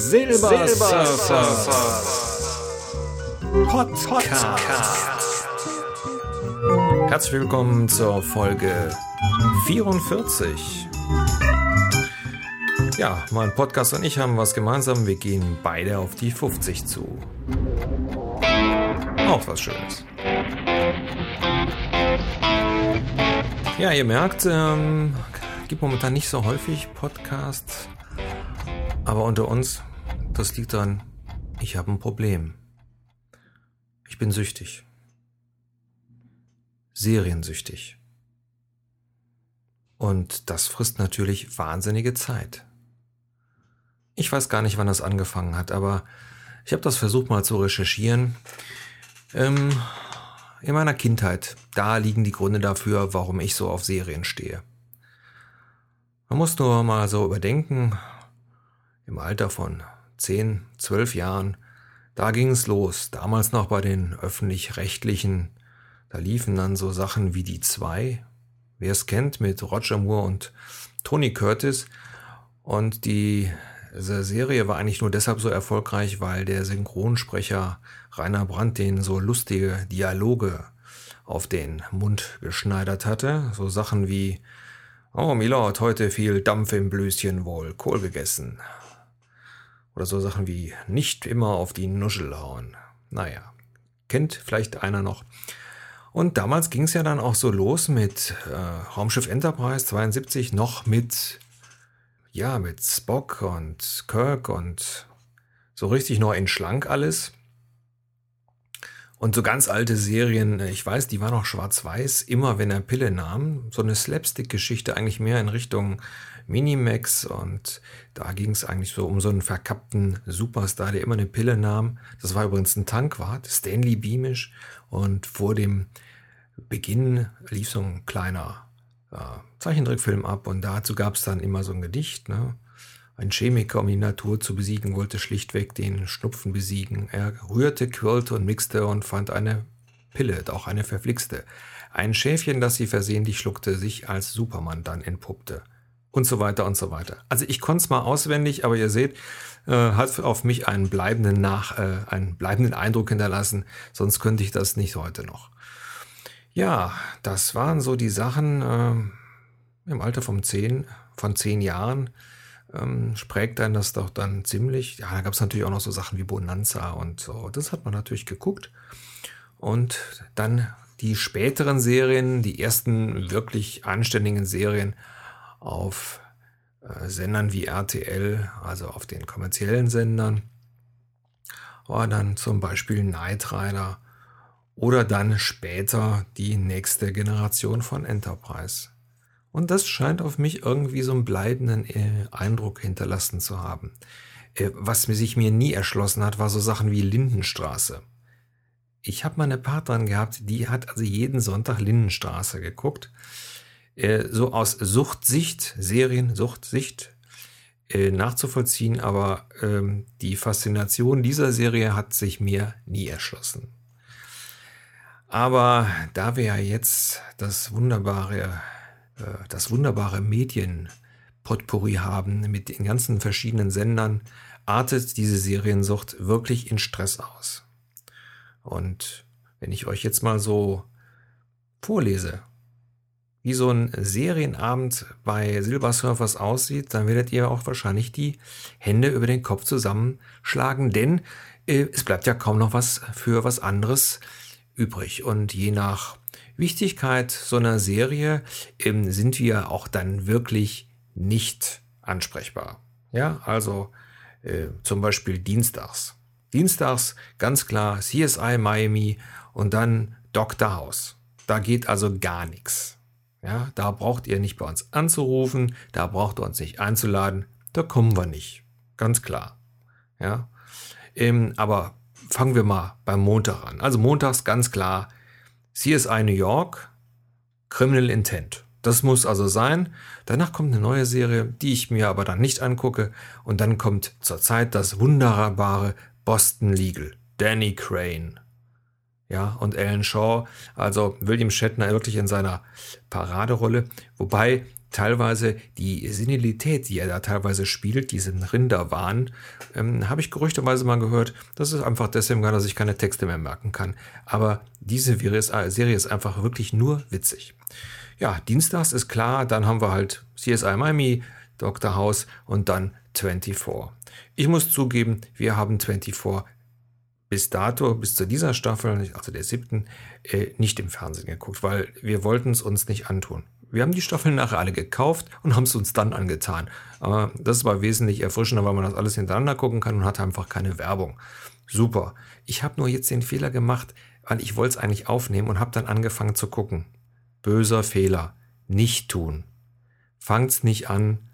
Silbersurfer Podcast. Herzlich willkommen zur Folge 44. Ja, mein Podcast und ich haben was gemeinsam. Wir gehen beide auf die 50 zu. Auch was Schönes. Ja, ihr merkt, ähm, gibt momentan nicht so häufig Podcasts, aber unter uns, das liegt daran, ich habe ein Problem. Ich bin süchtig. Seriensüchtig. Und das frisst natürlich wahnsinnige Zeit. Ich weiß gar nicht, wann das angefangen hat, aber ich habe das versucht mal zu recherchieren. Ähm, in meiner Kindheit, da liegen die Gründe dafür, warum ich so auf Serien stehe. Man muss nur mal so überdenken, im Alter von 10, 12 Jahren, da ging es los, damals noch bei den öffentlich-rechtlichen, da liefen dann so Sachen wie die zwei, wer es kennt, mit Roger Moore und Tony Curtis. Und die Serie war eigentlich nur deshalb so erfolgreich, weil der Synchronsprecher Rainer Brandt den so lustige Dialoge auf den Mund geschneidert hatte. So Sachen wie, oh Milord, heute viel Dampf im Blüschen wohl, Kohl gegessen. Oder so Sachen wie, nicht immer auf die Nuschel hauen. Naja, kennt vielleicht einer noch. Und damals ging es ja dann auch so los mit äh, Raumschiff Enterprise 72, noch mit, ja, mit Spock und Kirk und so richtig noch in schlank alles. Und so ganz alte Serien, äh, ich weiß, die waren noch schwarz-weiß, immer wenn er Pille nahm. So eine Slapstick-Geschichte eigentlich mehr in Richtung Minimax und da ging es eigentlich so um so einen verkappten Superstar, der immer eine Pille nahm. Das war übrigens ein Tankwart, Stanley Beamish und vor dem Beginn lief so ein kleiner äh, Zeichentrickfilm ab und dazu gab es dann immer so ein Gedicht, ne? Ein Chemiker, um die Natur zu besiegen, wollte schlichtweg den Schnupfen besiegen. Er rührte, quirlte und mixte und fand eine Pille, auch eine verflixte. Ein Schäfchen, das sie versehentlich schluckte, sich als Superman dann entpuppte. Und so weiter und so weiter. Also ich konnte es mal auswendig, aber ihr seht, äh, hat auf mich einen bleibenden, Nach, äh, einen bleibenden Eindruck hinterlassen, sonst könnte ich das nicht heute noch. Ja, das waren so die Sachen äh, im Alter von zehn, von zehn Jahren ähm, prägt einen das doch dann ziemlich. Ja, da gab es natürlich auch noch so Sachen wie Bonanza und so. Das hat man natürlich geguckt. Und dann die späteren Serien, die ersten wirklich anständigen Serien auf äh, Sendern wie RTL, also auf den kommerziellen Sendern, war dann zum Beispiel Knight Rider oder dann später die nächste Generation von Enterprise. Und das scheint auf mich irgendwie so einen bleibenden äh, Eindruck hinterlassen zu haben. Äh, was mir sich mir nie erschlossen hat, war so Sachen wie Lindenstraße. Ich habe mal eine Partnerin gehabt, die hat also jeden Sonntag Lindenstraße geguckt. Äh, so aus Suchtsicht, Seriensuchtsicht äh, nachzuvollziehen, aber ähm, die Faszination dieser Serie hat sich mir nie erschlossen. Aber da wir ja jetzt das wunderbare das wunderbare Medienpotpourri haben mit den ganzen verschiedenen Sendern, artet diese Seriensucht wirklich in Stress aus. Und wenn ich euch jetzt mal so vorlese, wie so ein Serienabend bei Silbersurfers aussieht, dann werdet ihr auch wahrscheinlich die Hände über den Kopf zusammenschlagen, denn äh, es bleibt ja kaum noch was für was anderes übrig. Und je nach Wichtigkeit so einer Serie ähm, sind wir auch dann wirklich nicht ansprechbar. Ja, also äh, zum Beispiel dienstags. Dienstags ganz klar CSI Miami und dann Dr. House. Da geht also gar nichts. Ja, da braucht ihr nicht bei uns anzurufen, da braucht ihr uns nicht einzuladen, da kommen wir nicht. Ganz klar. Ja, ähm, aber fangen wir mal beim Montag an. Also montags ganz klar CSI New York, Criminal Intent. Das muss also sein. Danach kommt eine neue Serie, die ich mir aber dann nicht angucke. Und dann kommt zurzeit das wunderbare Boston Legal. Danny Crane. Ja, und Alan Shaw, also William Shatner wirklich in seiner Paraderolle. Wobei teilweise die Senilität, die er da teilweise spielt, diesen Rinderwahn, ähm, habe ich gerüchteweise mal gehört. Das ist einfach deswegen, dass ich keine Texte mehr merken kann. Aber diese Serie ist einfach wirklich nur witzig. Ja, dienstags ist klar, dann haben wir halt CSI Miami, Dr. House und dann 24. Ich muss zugeben, wir haben 24 bis dato, bis zu dieser Staffel, also der siebten, äh, nicht im Fernsehen geguckt, weil wir wollten es uns nicht antun. Wir haben die Staffeln nachher alle gekauft und haben es uns dann angetan. Aber das war wesentlich erfrischender, weil man das alles hintereinander gucken kann und hat einfach keine Werbung. Super. Ich habe nur jetzt den Fehler gemacht, weil ich wollte es eigentlich aufnehmen und habe dann angefangen zu gucken. Böser Fehler. Nicht tun. Fangt's nicht an.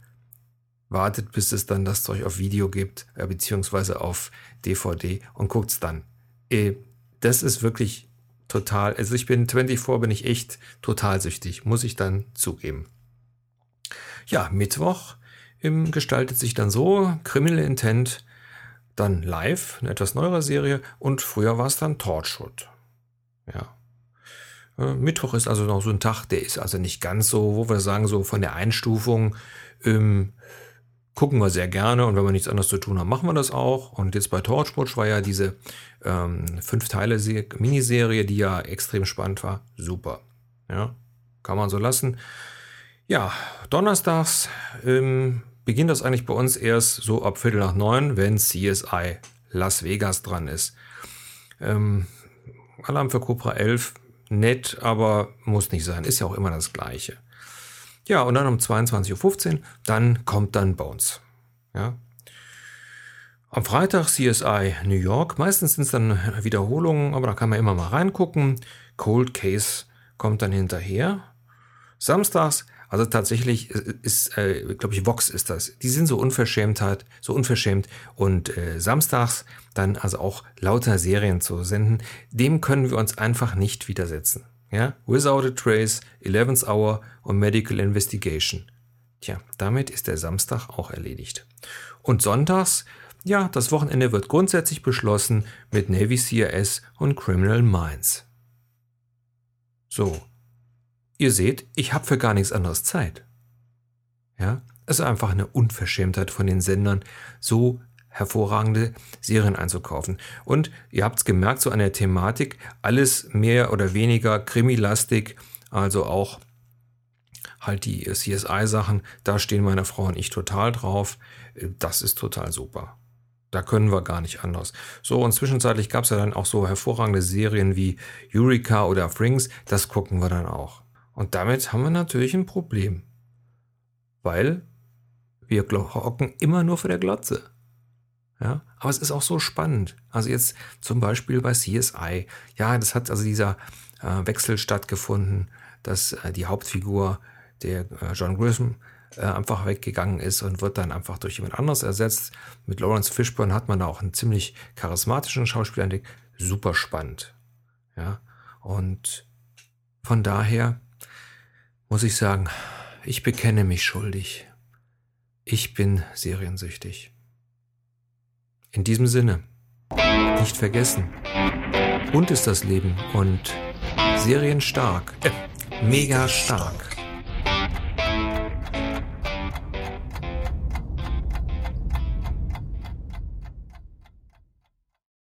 Wartet, bis es dann das Zeug auf Video gibt, äh, beziehungsweise auf DVD und guckt's dann. Äh, das ist wirklich total, also ich bin 24, bin ich echt total süchtig, muss ich dann zugeben. Ja, Mittwoch ähm, gestaltet sich dann so, Criminal Intent, dann live, eine etwas neuere Serie und früher war es dann Torchwood. Ja. Äh, Mittwoch ist also noch so ein Tag, der ist also nicht ganz so, wo wir sagen, so von der Einstufung ähm, gucken wir sehr gerne und wenn wir nichts anderes zu tun haben, machen wir das auch. Und jetzt bei Torchwatch war ja diese ähm, fünf Teile Miniserie, die ja extrem spannend war. Super. Ja, kann man so lassen. Ja, donnerstags ähm, beginnt das eigentlich bei uns erst so ab Viertel nach neun, wenn CSI Las Vegas dran ist. Ähm, Alarm für Cobra 11, nett, aber muss nicht sein. Ist ja auch immer das Gleiche. Ja, und dann um 22.15 Uhr, dann kommt dann Bones. Ja. Am Freitag CSI New York, meistens sind es dann Wiederholungen, aber da kann man immer mal reingucken. Cold Case kommt dann hinterher. Samstags, also tatsächlich ist, äh, glaube ich, Vox ist das. Die sind so unverschämt halt, so unverschämt. Und äh, samstags dann also auch lauter Serien zu senden, dem können wir uns einfach nicht widersetzen. Ja, Without a Trace, 11th Hour und Medical Investigation. Tja, damit ist der Samstag auch erledigt. Und sonntags, ja, das Wochenende wird grundsätzlich beschlossen mit Navy CRS und Criminal Minds. So, ihr seht, ich habe für gar nichts anderes Zeit. Ja, es ist einfach eine Unverschämtheit von den Sendern, so hervorragende Serien einzukaufen. Und ihr habt es gemerkt, so an der Thematik, alles mehr oder weniger krimilastig, also auch halt die CSI-Sachen, da stehen meine Frau und ich total drauf. Das ist total super. Da können wir gar nicht anders. So, und zwischenzeitlich gab es ja dann auch so hervorragende Serien wie Eureka oder Frings, das gucken wir dann auch. Und damit haben wir natürlich ein Problem. Weil wir hocken immer nur vor der Glotze. Ja, aber es ist auch so spannend. Also jetzt zum Beispiel bei CSI. Ja, das hat also dieser äh, Wechsel stattgefunden, dass äh, die Hauptfigur, der äh, John Grissom, äh, einfach weggegangen ist und wird dann einfach durch jemand anderes ersetzt. Mit Lawrence Fishburne hat man da auch einen ziemlich charismatischen Schauspieler entdeckt. Super spannend. Ja, und von daher muss ich sagen, ich bekenne mich schuldig. Ich bin seriensüchtig. In diesem Sinne, nicht vergessen, bunt ist das Leben. Und serienstark, äh, mega stark.